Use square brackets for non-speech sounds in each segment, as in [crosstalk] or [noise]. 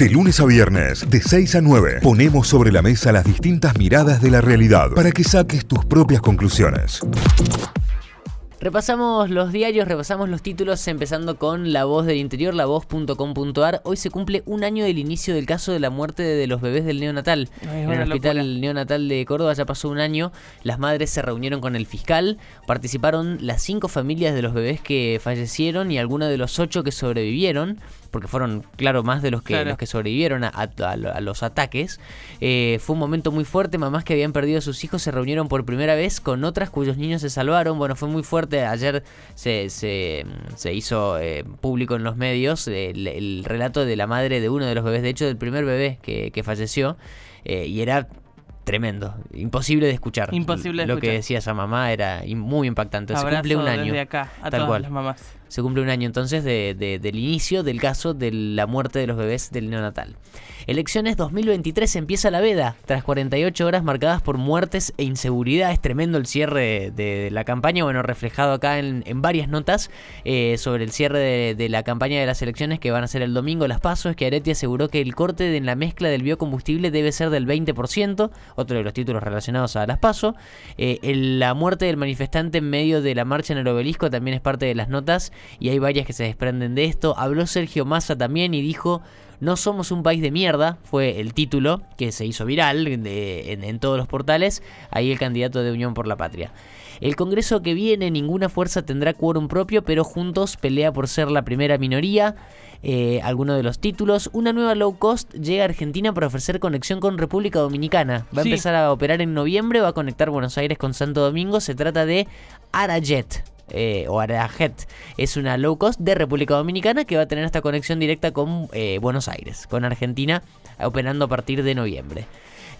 De lunes a viernes, de 6 a 9, ponemos sobre la mesa las distintas miradas de la realidad para que saques tus propias conclusiones. Repasamos los diarios, repasamos los títulos, empezando con La Voz del Interior, lavoz.com.ar. Hoy se cumple un año del inicio del caso de la muerte de los bebés del neonatal. en el hospital neonatal de Córdoba ya pasó un año. Las madres se reunieron con el fiscal. Participaron las cinco familias de los bebés que fallecieron y algunas de los ocho que sobrevivieron porque fueron, claro, más de los que, los que sobrevivieron a, los ataques. Eh, fue un momento muy fuerte, mamás que habían perdido a sus hijos se reunieron por primera vez con otras cuyos niños se salvaron. Bueno, fue muy fuerte, ayer se, se, hizo eh, público en los medios el, relato de la madre de uno de los bebés, de hecho del primer bebé que, que falleció, eh, y era tremendo, imposible de escuchar. Imposible Lo que decía esa mamá era muy impactante. se cumple un año. acá a tal cual. las mamás. Se cumple un año entonces de, del inicio del caso de la muerte de los bebés del neonatal. Elecciones 2023 empieza la veda, tras 48 horas marcadas por muertes e inseguridad. Es tremendo el cierre de, la campaña, bueno, reflejado acá en, varias notas eh, sobre el cierre de, la campaña de las elecciones que van a ser el domingo. Las pasos, que Areti aseguró que el corte en la mezcla del biocombustible debe ser del 20%, otro de los títulos relacionados a las pasos. Eh, la muerte del manifestante en medio de la marcha en el obelisco también es parte de las notas y hay varias que se desprenden de esto. Habló Sergio Massa también y dijo, no somos un país de mierda, fue el título que se hizo viral en, todos los portales, ahí el candidato de Unión por la Patria. El Congreso que viene, ninguna fuerza tendrá quórum propio, pero juntos pelea por ser la primera minoría. Eh, algunos de los títulos. Una nueva low cost llega a Argentina para ofrecer conexión con República Dominicana. Va a empezar a operar en noviembre, va a conectar Buenos Aires con Santo Domingo. Se trata de Arajet eh, o Arajet. Es una low cost de República Dominicana que va a tener esta conexión directa con eh, Buenos Aires, con Argentina, operando a partir de noviembre.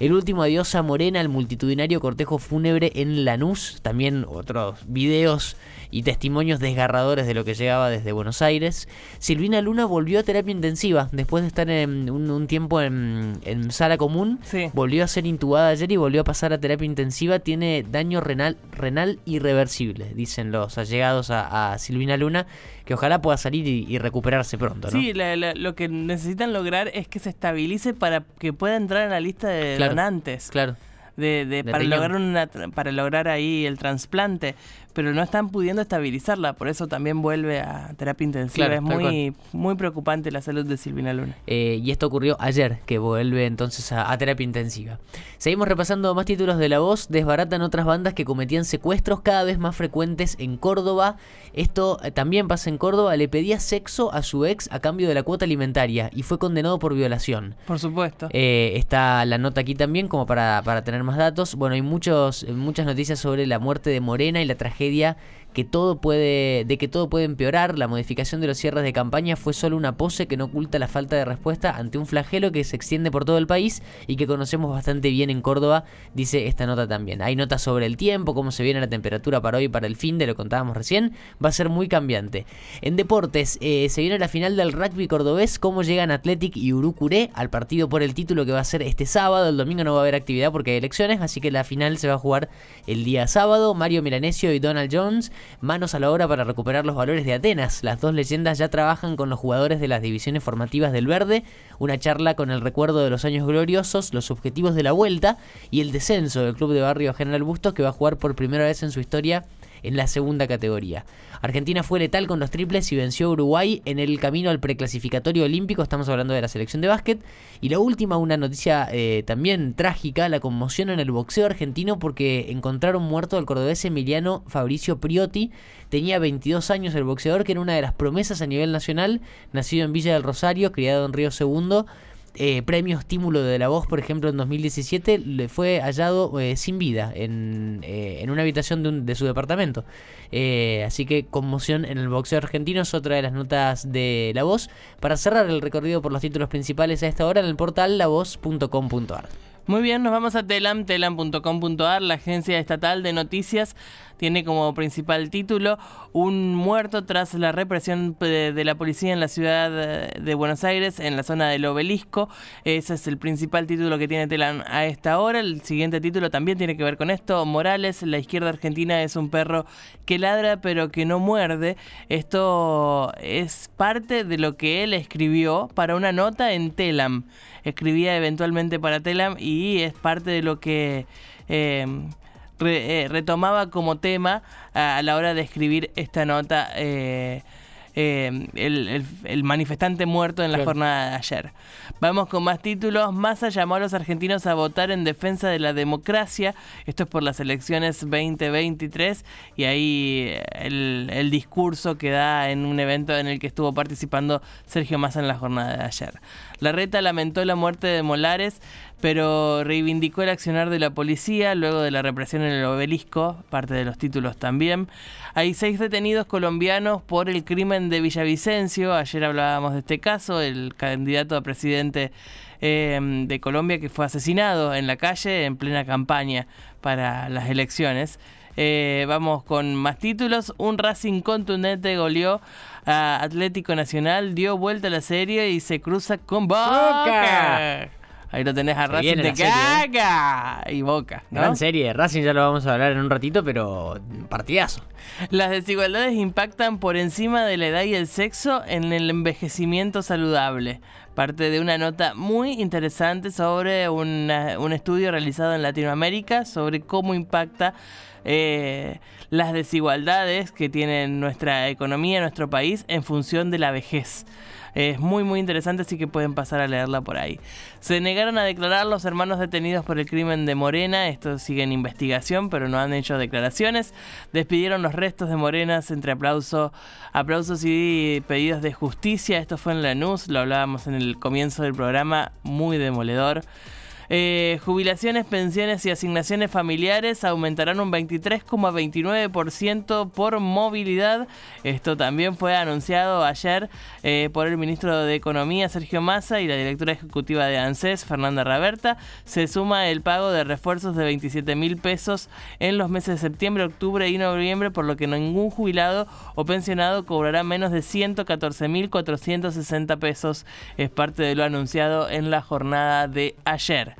El último adiós a Morena, el multitudinario cortejo fúnebre en Lanús. También otros videos y testimonios desgarradores de lo que llegaba desde Buenos Aires. Silvina Luna volvió a terapia intensiva después de estar en un, tiempo en, sala común. Volvió a ser intubada ayer y volvió a pasar a terapia intensiva. Tiene daño renal, renal irreversible, dicen los allegados a, Silvina Luna, que ojalá pueda salir y, recuperarse pronto. ¿no? Sí, lo que necesitan lograr es que se estabilice para que pueda entrar en la lista de donantes. Claro. De, para lograr una, para lograr ahí el trasplante pero no están pudiendo estabilizarla, por eso también vuelve a terapia intensiva. es muy, muy preocupante la salud de Silvina Luna. Eh, y esto ocurrió ayer, que vuelve entonces a, terapia intensiva. Seguimos repasando más títulos de La Voz. Desbaratan otras bandas que cometían secuestros cada vez más frecuentes en Córdoba. Esto eh, también pasa en Córdoba. Le pedía sexo a su ex a cambio de la cuota alimentaria y fue condenado por violación. Por supuesto. Eh, está la nota aquí también como para, para tener más datos. Bueno, hay muchos, muchas noticias sobre la muerte de Morena y la tragedia tragedia que todo puede, de que todo puede empeorar. La modificación de los cierres de campaña fue solo una pose que no oculta la falta de respuesta ante un flagelo que se extiende por todo el país y que conocemos bastante bien en Córdoba, dice esta nota también. Hay notas sobre el tiempo, cómo se viene la temperatura para hoy para el fin, de lo contábamos recién, va a ser muy cambiante. En deportes, eh, se viene la final del rugby cordobés, cómo llegan Athletic y Urucuré al partido por el título que va a ser este sábado. El domingo no va a haber actividad porque hay elecciones, así que la final se va a jugar el día sábado. Mario Milanesio y Donald Jones manos a la obra para recuperar los valores de Atenas. Las dos leyendas ya trabajan con los jugadores de las divisiones formativas del Verde, una charla con el recuerdo de los años gloriosos, los objetivos de la vuelta y el descenso del club de barrio General Bustos que va a jugar por primera vez en su historia en la segunda categoría. Argentina fue letal con los triples y venció a Uruguay en el camino al preclasificatorio olímpico. Estamos hablando de la selección de básquet. Y la última, una noticia eh, también trágica, la conmoción en el boxeo argentino porque encontraron muerto al cordobés Emiliano Fabricio Priotti. Tenía 22 años el boxeador, que era una de las promesas a nivel nacional, nacido en Villa del Rosario, criado en Río Segundo eh, premio estímulo de la voz, por ejemplo, en 2017, le fue hallado eh, sin vida en, eh, en, una habitación de, de su departamento. así que conmoción en el boxeo argentino es otra de las notas de la voz. Para cerrar el recorrido por los títulos principales a esta hora en el portal lavoz.com.ar. Muy bien, nos vamos a Telam, telam.com.ar, la agencia estatal de noticias tiene como principal título Un muerto tras la represión de, la policía en la ciudad de Buenos Aires, en la zona del obelisco. Ese es el principal título que tiene Telam a esta hora. El siguiente título también tiene que ver con esto. Morales, la izquierda argentina es un perro que ladra pero que no muerde. Esto es parte de lo que él escribió para una nota en Telam. Escribía eventualmente para Telam y es parte de lo que... Eh, eh, retomaba como tema a, la hora de escribir esta nota eh, eh, el, manifestante muerto en la jornada de ayer. Vamos con más títulos. Massa llamó a los argentinos a votar en defensa de la democracia. Esto es por las elecciones 2023 y ahí el, el discurso que da en un evento en el que estuvo participando Sergio Massa en la jornada de ayer. La reta lamentó la muerte de Molares pero reivindicó el accionar de la policía luego de la represión en el obelisco, parte de los títulos también. Hay seis detenidos colombianos por el crimen de Villavicencio. Ayer hablábamos de este caso, el candidato a presidente em, de Colombia que fue asesinado en la calle en plena campaña para las elecciones. Eh, vamos con más títulos. Un Racing contundente goleó a Atlético Nacional, dio vuelta a la serie y se cruza con Boca. Ahí lo tenés a Racing de caga ¿eh? y Boca. ¿no? Gran serie. Racing ya lo vamos a hablar en un ratito, pero partidazo. Las desigualdades impactan por encima de la edad y el sexo en el envejecimiento saludable. Parte de una nota muy interesante sobre un estudio realizado en Latinoamérica sobre cómo impacta eh, las desigualdades que tiene nuestra economía, nuestro país, en función de la vejez. Es muy muy interesante, así que pueden pasar a leerla por ahí. Se negaron a declarar los hermanos detenidos por el crimen de Morena. Esto sigue en investigación, pero no han hecho declaraciones. Despidieron los restos de Morenas entre aplauso, aplausos y pedidos de justicia. Esto fue en la NUS, lo hablábamos en el comienzo del programa, muy demoledor. Eh, jubilaciones, pensiones y asignaciones familiares aumentarán un 23,29% por movilidad. Esto también fue anunciado ayer eh, por el ministro de Economía, Sergio Massa, y la directora ejecutiva de ANSES, Fernanda Raberta. Se suma el pago de refuerzos de 27 mil pesos en los meses de septiembre, octubre y noviembre, por lo que ningún jubilado o pensionado cobrará menos de 114 mil 460 pesos. Es parte de lo anunciado en la jornada de ayer.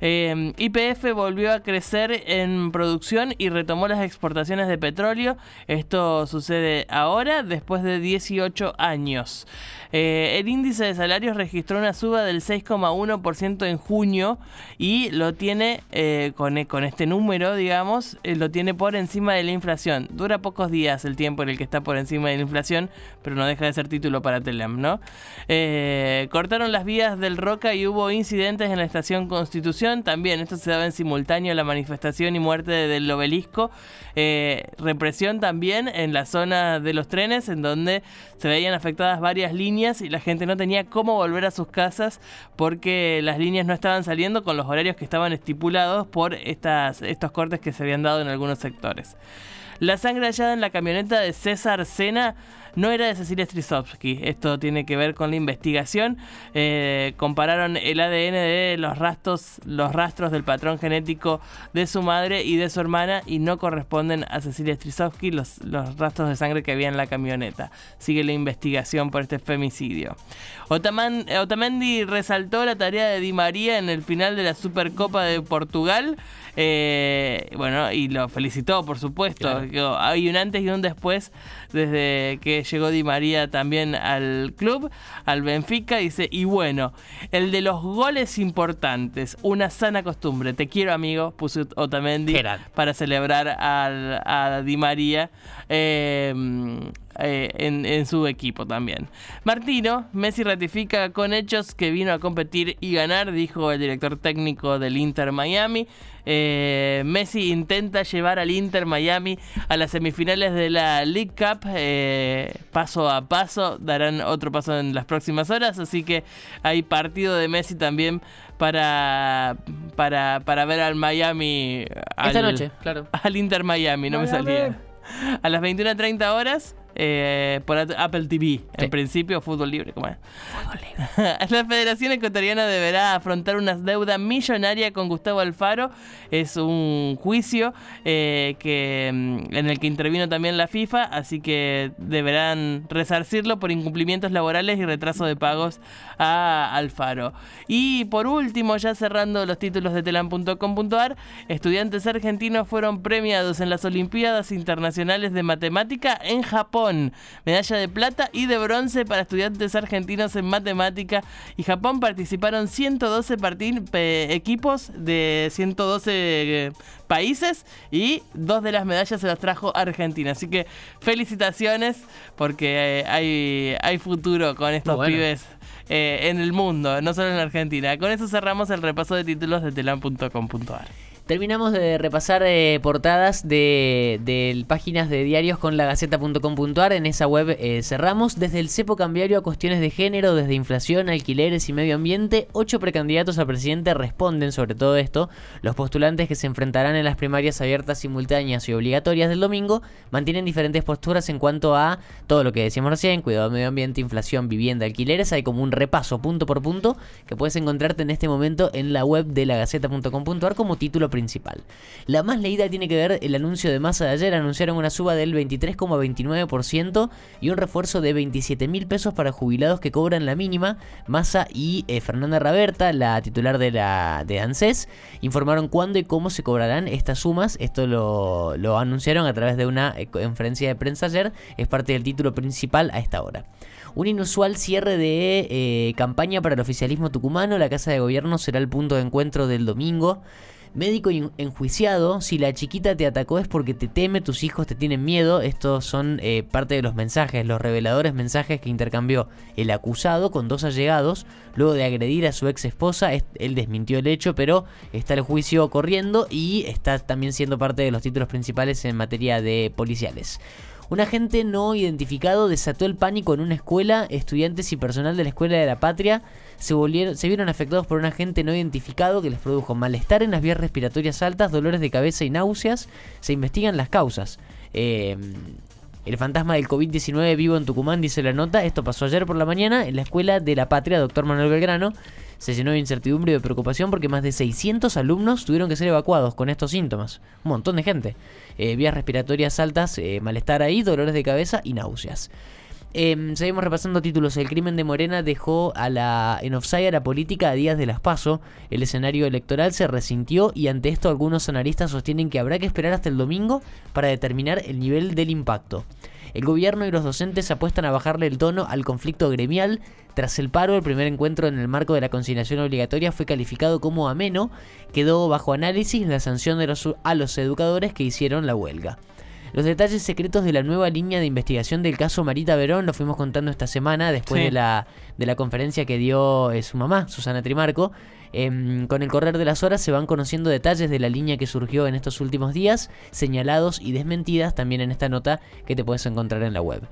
Eh, YPF volvió a crecer en producción y retomó las exportaciones de petróleo. Esto sucede ahora, después de 18 años. Eh, el índice de salarios registró una suba del 6,1% en junio y lo tiene eh, con, con, este número, digamos, eh, lo tiene por encima de la inflación. Dura pocos días el tiempo en el que está por encima de la inflación, pero no deja de ser título para Telem, ¿no? cortaron las vías del Roca y hubo incidentes en la estación Constitución. También esto se daba en simultáneo a la manifestación y muerte del obelisco. represión también en la zona de los trenes, en donde se veían afectadas varias líneas y la gente no tenía cómo volver a sus casas porque las líneas no estaban saliendo con los horarios que estaban estipulados por estas, estos cortes que se habían dado en algunos sectores. La sangre hallada en la camioneta de César Sena no era de Cecilia Strisovsky. Esto tiene que ver con la investigación. Eh, compararon el ADN de los rastros, los rastros del patrón genético de su madre y de su hermana y no corresponden a Cecilia Strisovsky los, los rastros de sangre que había en la camioneta. Sigue la investigación por este femicidio. Otamendi resaltó la tarea de Di María en el final de la Supercopa de Portugal. Eh, bueno, y lo felicitó, por supuesto. Hay un antes y un después desde que llegó Di María también al club, al Benfica. Dice, y bueno, el de los goles importantes, una sana costumbre. Te quiero, amigo, puso Otamendi para celebrar al, a Di María. Eh, eh, en, su equipo también. Martino, Messi ratifica con hechos que vino a competir y ganar, dijo el director técnico del Inter Miami. Eh, Messi intenta llevar al Inter Miami a las semifinales de la League Cup eh, paso a paso. Darán otro paso en las próximas horas. Así que hay partido de Messi también para, para, para ver al Miami. Esta noche, claro. [laughs] Al Inter Miami, no me salía. A las 21.30 horas eh, por Apple TV. En principio, fútbol libre, ¿cómo es? Fútbol libre. [laughs] la Federación Ecuatoriana deberá afrontar una deuda millonaria con Gustavo Alfaro. Es un juicio eh, que, mm, en el que intervino también la FIFA, así que deberán resarcirlo por incumplimientos laborales y retraso de pagos a Alfaro. Y por último, ya cerrando los títulos de telam.com.ar, estudiantes argentinos fueron premiados en las Olimpiadas Internacionales de Matemática en Japón medalla de plata y de bronce para estudiantes argentinos en matemática. Y Japón participaron 112 equipos de 112 eh, países y dos de las medallas se las trajo Argentina. Así que felicitaciones porque eh, hay, hay futuro con estos pibes. Eh, en el mundo, no solo en Argentina. Con eso cerramos el repaso de títulos de telam.com.ar. Terminamos de repasar eh, portadas de, páginas de diarios con la gaceta.com.ar. En esa web eh, cerramos desde el cepo cambiario a cuestiones de género, desde inflación, alquileres y medio ambiente. Ocho precandidatos a presidente responden sobre todo esto. Los postulantes que se enfrentarán en las primarias abiertas, simultáneas y obligatorias del domingo mantienen diferentes posturas en cuanto a todo lo que decíamos recién: cuidado medio ambiente, inflación, vivienda, alquileres. Hay como un repaso punto por punto que puedes encontrarte en este momento en la web de la gaceta.com.ar como título principal principal. La más leída tiene que ver el anuncio de masa de ayer. Anunciaron una suba del 23,29% y un refuerzo de 27 mil pesos para jubilados que cobran la mínima. Massa y eh, Fernanda Raberta, la titular de la de ANSES, informaron cuándo y cómo se cobrarán estas sumas. Esto lo, anunciaron a través de una eh, conferencia de prensa ayer. Es parte del título principal a esta hora. Un inusual cierre de eh, campaña para el oficialismo tucumano. La Casa de Gobierno será el punto de encuentro del domingo. Médico enjuiciado, si la chiquita te atacó es porque te teme, tus hijos te tienen miedo. Estos son eh, parte de los mensajes, los reveladores mensajes que intercambió el acusado con dos allegados. Luego de agredir a su ex esposa, él desmintió el hecho, pero está el juicio corriendo y está también siendo parte de los títulos principales en materia de policiales. Un agente no identificado desató el pánico en una escuela. Estudiantes y personal de la Escuela de la Patria se, volvieron, se vieron afectados por un agente no identificado que les produjo malestar en las vías respiratorias altas, dolores de cabeza y náuseas. Se investigan las causas. Eh, el fantasma del COVID-19 vivo en Tucumán, dice la nota. Esto pasó ayer por la mañana en la Escuela de la Patria, doctor Manuel Belgrano se llenó de incertidumbre y de preocupación porque más de 600 alumnos tuvieron que ser evacuados con estos síntomas. Un montón de gente. Eh, vías respiratorias altas, eh, malestar ahí, dolores de cabeza y náuseas. Em, seguimos repasando títulos. El crimen de Morena dejó a la, en offside a la política a días de las PASO. El escenario electoral se resintió y ante esto algunos analistas sostienen que habrá que esperar hasta el domingo para determinar el nivel del impacto. El gobierno y los docentes apuestan a bajarle el tono al conflicto gremial. Tras el paro, el primer encuentro en el marco de la conciliación obligatoria fue calificado como ameno. Quedó bajo análisis la sanción de los, a los educadores que hicieron la huelga. Los detalles secretos de la nueva línea de investigación del caso Marita Verón lo fuimos contando esta semana después de, la, de la conferencia que dio eh, su mamá, Susana Trimarco. Em, con el correr de las horas se van conociendo detalles de la línea que surgió en estos últimos días, señalados y desmentidas también en esta nota que te puedes encontrar en la web.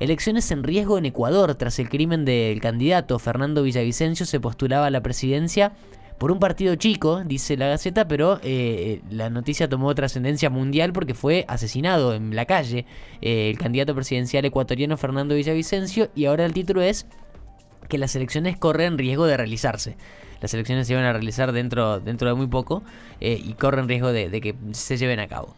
Elecciones en riesgo en Ecuador. Tras el crimen del candidato Fernando Villavicencio se postulaba a la presidencia por un partido chico, dice la Gaceta, pero eh, la noticia tomó trascendencia mundial porque fue asesinado en la calle eh, el candidato presidencial ecuatoriano Fernando Villavicencio y ahora el título es que las elecciones corren riesgo de realizarse. Las elecciones se van a realizar dentro, dentro de muy poco eh, y corren riesgo de que se lleven a cabo.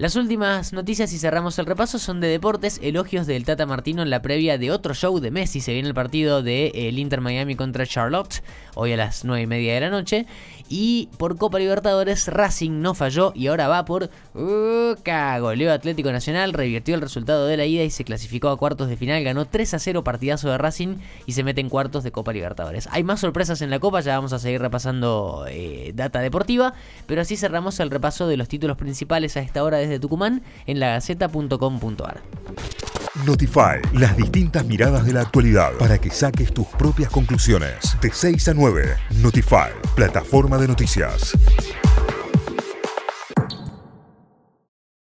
Las últimas noticias y cerramos el repaso son de deportes, elogios del Tata Martino en la previa de otro show de Messi. Se viene el partido del de, Inter Miami contra Charlotte, hoy a las 9 y media de la noche. Y por Copa Libertadores, Racing no falló y ahora va por uh, Goleó Atlético Nacional, revirtió el resultado de la ida y se clasificó a cuartos de final. Ganó 3 a 0 partidazo de Racing y se mete en cuartos de Copa Libertadores. Hay más sorpresas en la Copa, ya vamos a seguir repasando eh, data deportiva, pero así cerramos el repaso de los títulos principales a esta hora desde Tucumán en lagaceta.com.ar. Notify, las distintas miradas de la actualidad para que saques tus propias conclusiones. De 6 a 9, Notify, plataforma de noticias.